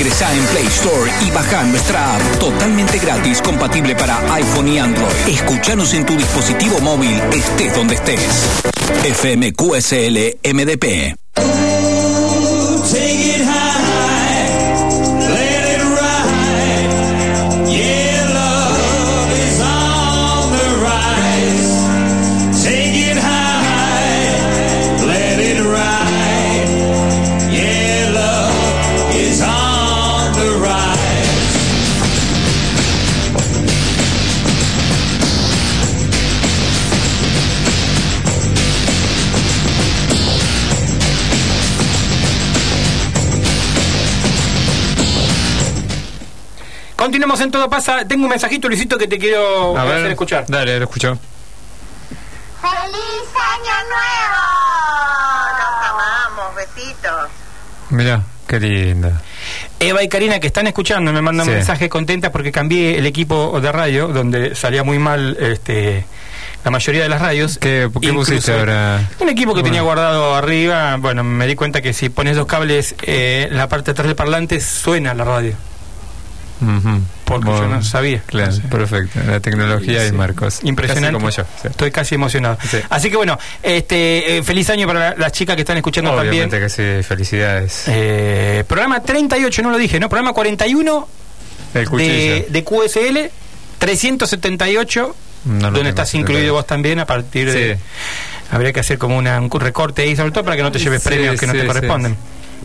Ingresá en Play Store y baja nuestra app totalmente gratis, compatible para iPhone y Android. Escúchanos en tu dispositivo móvil, estés donde estés. FMQSL MDP. Continuamos en Todo Pasa. Tengo un mensajito, Luisito, que te quiero A ver, hacer escuchar. Dale, lo escucho. ¡Feliz Año Nuevo! Nos amamos, besitos. Mira, qué linda. Eva y Karina que están escuchando me mandan Sí. un mensaje contentas porque cambié el equipo de radio donde salía muy mal este la mayoría de las radios. ¿Qué, ¿Qué pusiste ahora? Un equipo que Bueno. tenía guardado arriba, bueno, me di cuenta que si pones dos cables eh, en la parte de atrás del parlante suena la radio. Porque Bueno, yo no sabía. Claro, Sí. perfecto. La tecnología Sí. y Marcos. Impresionante. Casi como yo. sí. Estoy casi emocionado. Sí. Así que bueno, este eh, feliz año para la- las chicas que están escuchando Obviamente también. que sí, felicidades. Eh, programa 38, no lo dije, ¿no? Programa 41 el cuchillo. de, de QSL, 378, No lo donde estás incluido vos también a partir de... Habría que hacer como una- un recorte ahí, sobre todo para que no te lleves Sí, premios que no sí, te sí. corresponden.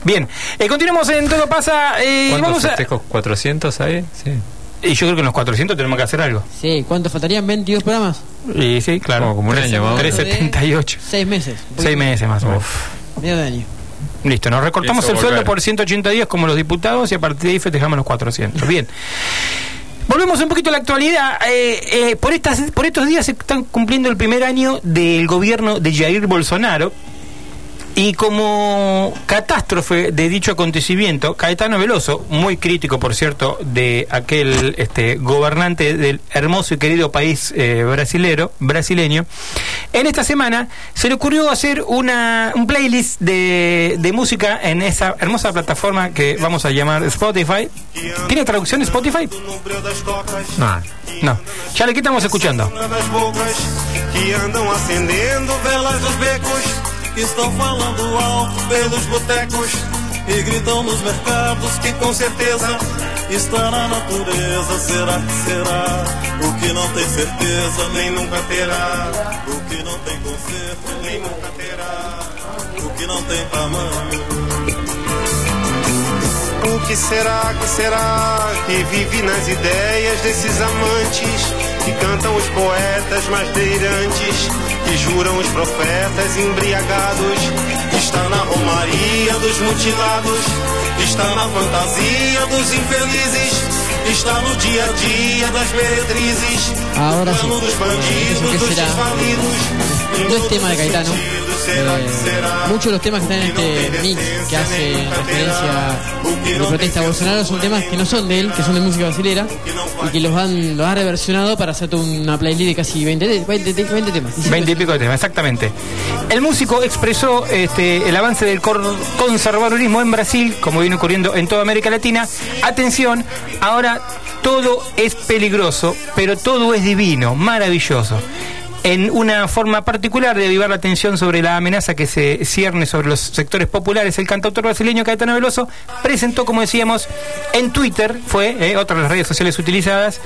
Bien, eh, continuamos en Todo Pasa. Eh, ¿Cuántos vamos a... festejos? ¿400 ahí? Sí. Y yo creo que en los 400 tenemos que hacer algo. Sí, ¿cuánto faltarían? ¿22 programas? Y sí, claro. Como- como un año, más o menos. 378. Seis meses. Seis meses más o menos. Medio de año. Listo, nos recortamos el sueldo por 180 días como los diputados y a partir de ahí festejamos los 400. Bien. Volvemos un poquito a la actualidad. Eh, eh, por, estas, por estos días se están cumpliendo el primer año del gobierno de Jair Bolsonaro. Y como catástrofe de dicho acontecimiento, Caetano Veloso, muy crítico, por cierto, de aquel este, gobernante del hermoso y querido país eh, brasilero, brasileño, en esta semana se le ocurrió hacer una, un playlist de, de música en esa hermosa plataforma que vamos a llamar Spotify. ¿Tiene traducción Spotify? No. No. Ya le que estamos escuchando. Estão falando alto pelos botecos e gritam nos mercados que com certeza está na natureza. Será que será? O que não tem certeza nem nunca terá. O que não tem conserto nem nunca terá. O que não tem tamanho. O que será, que será que vive nas ideias desses amantes que cantam os poetas mais delirantes, que juram os profetas embriagados? Está na romaria dos mutilados, está na fantasia dos infelizes, está no dia a dia das meretrizes, Ahora no sí. plano dos bandidos, ¿Qué dos desvalidos. No es tema de Caetano. Muchos de los temas que están en este mix que hace referencia de protesta Bolsonaro son temas que no son de él, que son de música brasilera y que los han, los reversionado para hacer una playlist de casi 20, de- 20, de- 20 temas. 20 y pico de temas, exactamente. El músico expresó este, el avance del conservadurismo en Brasil, como viene ocurriendo en toda América Latina. Atención, ahora todo es peligroso, pero todo es divino, maravilloso. En una forma particular de avivar la atención sobre la amenaza que se cierne sobre los sectores populares, el cantautor brasileño Caetano Veloso presentó, como decíamos, en Twitter, fue eh, otra de las redes sociales utilizadas,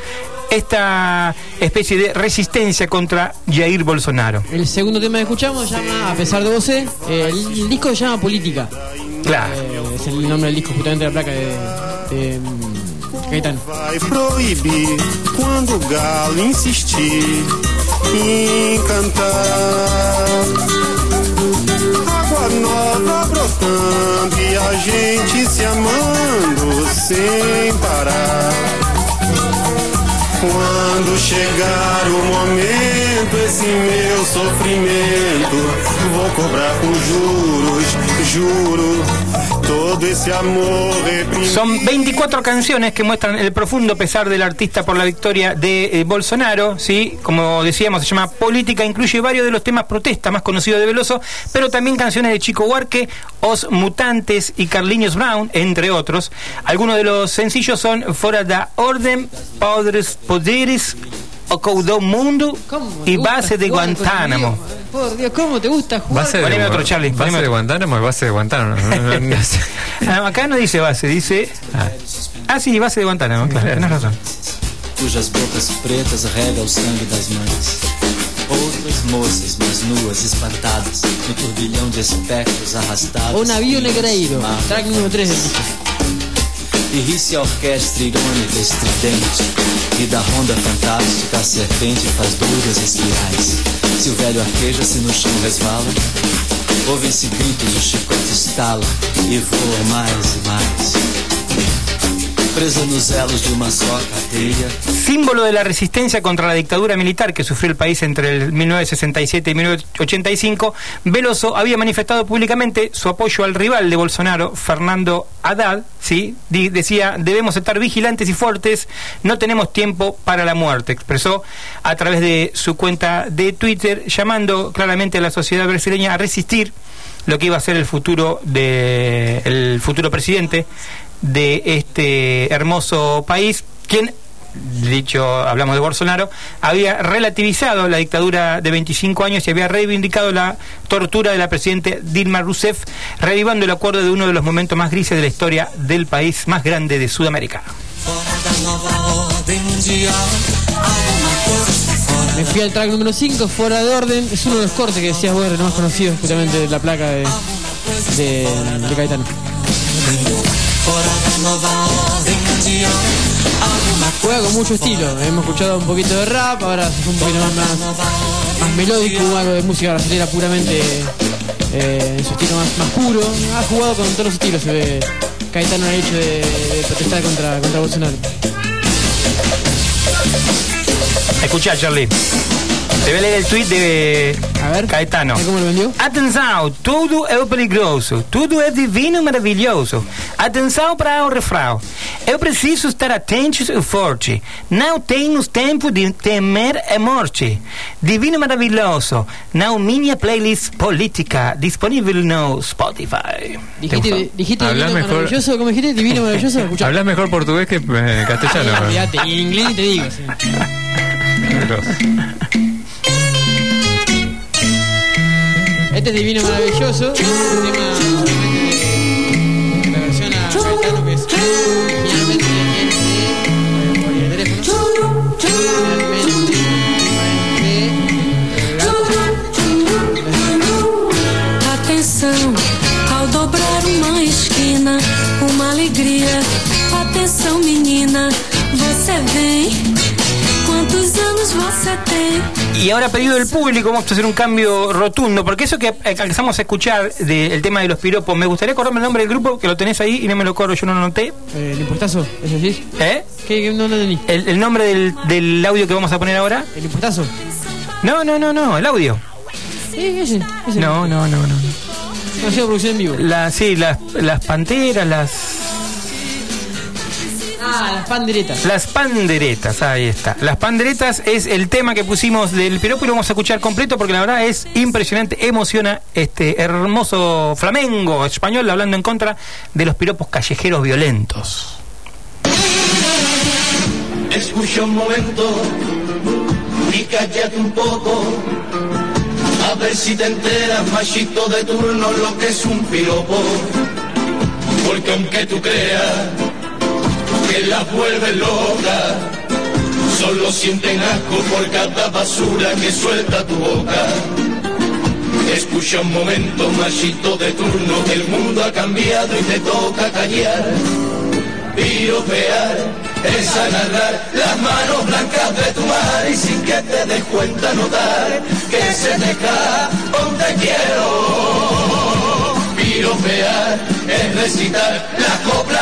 esta especie de resistencia contra Jair Bolsonaro. El segundo tema que escuchamos llama A pesar de vos, eh, el, el disco se llama Política. Claro. Eh, es el nombre del disco justamente de la placa de, de, mm, Caetano. Vai proibir quando o galo insistir em cantar. Água nova brotando e a gente se amando sem parar. Quando chegar o momento, esse meu sofrimento, vou cobrar com juros, juro todo amor. Son 24 canciones que muestran el profundo pesar del artista por la victoria de eh, Bolsonaro, ¿sí? Como decíamos, se llama Política, incluye varios de los temas protesta más conocidos de Veloso, pero también canciones de Chico Huarque, Os Mutantes y Carlinhos Brown, entre otros. Algunos de los sencillos son Fora da Orden, Padres Poderes, O do Mundo ¿Cómo te y Base de Guantánamo. Por Dios, ¿cómo te gusta jugar? Base de, Poneme otro, Charlie, base poneme de. Guantánamo es base de Guantánamo. Ah, acá no dice base, dice... Ah, sí, base de Guantánamo, claro, tenés razón. cujas bocas pretas rega o sangue das mães. Outras moças, mais nuas, espantadas, no turbilhão de espectros arrastados. O navio pelos negreiro, track número 3 del disco. E ri-se a orquestra irônica estridente E da ronda fantástica a serpente faz douras espirais. Se o velho arqueja-se no chão resvala Ouvem-se gritos, o chicote estala E voa mais e mais Elos de cadeia Símbolo de la resistencia contra la dictadura militar que sufrió el país entre el 1967 y 1985, Veloso había manifestado públicamente su apoyo al rival de Bolsonaro, Fernando Haddad, ¿sí? Decía, debemos estar vigilantes y fuertes, no tenemos tiempo para la muerte, expresó a través de su cuenta de Twitter, llamando claramente a la sociedad brasileña a resistir lo que iba a ser el futuro de el futuro presidente de este hermoso país, quien dicho, hablamos de Bolsonaro, había relativizado la dictadura de 25 años y había reivindicado la tortura de la presidente Dilma Rousseff, revivando el acuerdo de uno de los momentos más grises de la historia del país más grande de Sudamérica. Me fui al track número 5, Fuera de Orden. Es uno de los cortes que decías vos, el más conocido justamente de la placa de, de, de Caetano. Juega con mucho estilo. Hemos escuchado un poquito de rap, ahora es un poquito más, más, melódico, algo de música brasileña puramente eh, en su estilo más, más puro. Ha jugado con todos los estilos, se ve Caetano el hecho de, de protestar contra, contra Bolsonaro. Escuchá, Charlie. Te voy a leer el tweet de A ver, Caetano. ¿cómo lo vendió? Atenção, tudo é perigoso, tudo é divino e maravilhoso. Atenção para o refrão. Eu preciso estar atento e forte. Não temos tempo de temer a morte. Divino maravilhoso. Não minha playlist política disponível no Spotify. Dijiste, dijiste divino mejor. maravilloso, ¿cómo dijiste? Divino maravilloso. Hablas mejor portugués que eh, castellano. Y en inglés te digo. sí. Este es divino maravilloso. Es un tema Originalmente de Atenção, ao dobrar uma esquina, uma alegria. Atenção, menina, você vem. Quantos anos você tem? Y ahora pedido del público vamos a hacer un cambio rotundo, porque eso que eh, alcanzamos a escuchar del tema de los piropos, me gustaría acordarme el nombre del grupo, que lo tenés ahí y no me lo acuerdo, yo no lo noté. Eh, ¿El impuestazo? ¿Es decir? ¿Eh? ¿Qué? qué? No lo entendí. El, el nombre del, del audio que vamos a poner ahora. ¿El impuestazo? No, no, no, no, el audio. Sí, ese. ese. No, no, no, no. No ha sido producción en vivo. La, sí, las, las panteras, las, Ah, las panderetas. las panderetas, ahí está. Las panderetas es el tema que pusimos del piropo y lo vamos a escuchar completo porque la verdad es impresionante, emociona este hermoso flamengo español hablando en contra de los piropos callejeros violentos. Escucha un momento y cállate un poco. A ver si te enteras, machito de turno, lo que es un piropo. Porque aunque tú creas que las vuelve loca, solo sienten asco por cada basura que suelta tu boca. Escucha un momento, machito de turno, el mundo ha cambiado y te toca callar piropear es agarrar las manos blancas de tu mar y sin que te des cuenta notar que se te cae un te quiero. Piropear es recitar las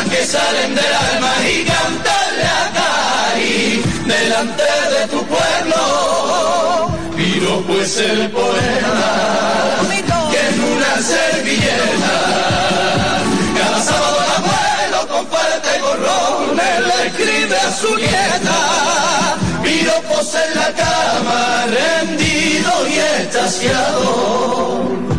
que salen del alma y cantarle acá y delante de tu pueblo. Piropo es el poema que en una servilleta cada sábado el abuelo con fuerte gorrones le escribe a su nieta. Piropos en la cama, rendido y extasiado.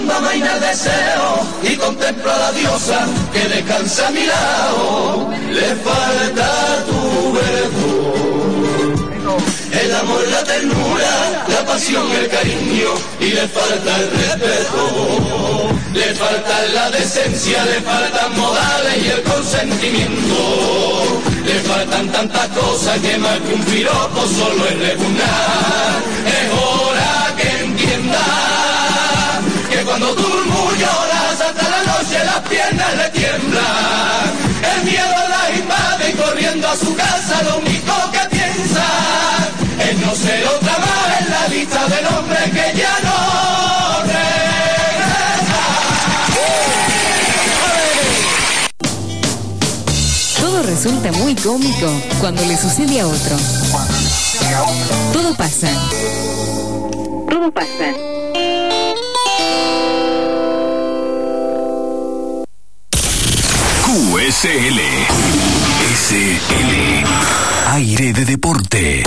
Cuando amaina el deseo y contemplo a la diosa que descansa a mi lado, le falta tu verbo. El amor, la ternura, la pasión, el cariño y le falta el respeto. Le falta la decencia, le faltan modales y el consentimiento. Le faltan tantas cosas que más que un solo es repugnar. Es El miedo la invade y corriendo a su casa lo único que piensa es no ser otra más en la lista del hombre que ya no Todo resulta muy cómico cuando le sucede a otro. Todo pasa. Todo pasa. QSL. SL. Aire de deporte.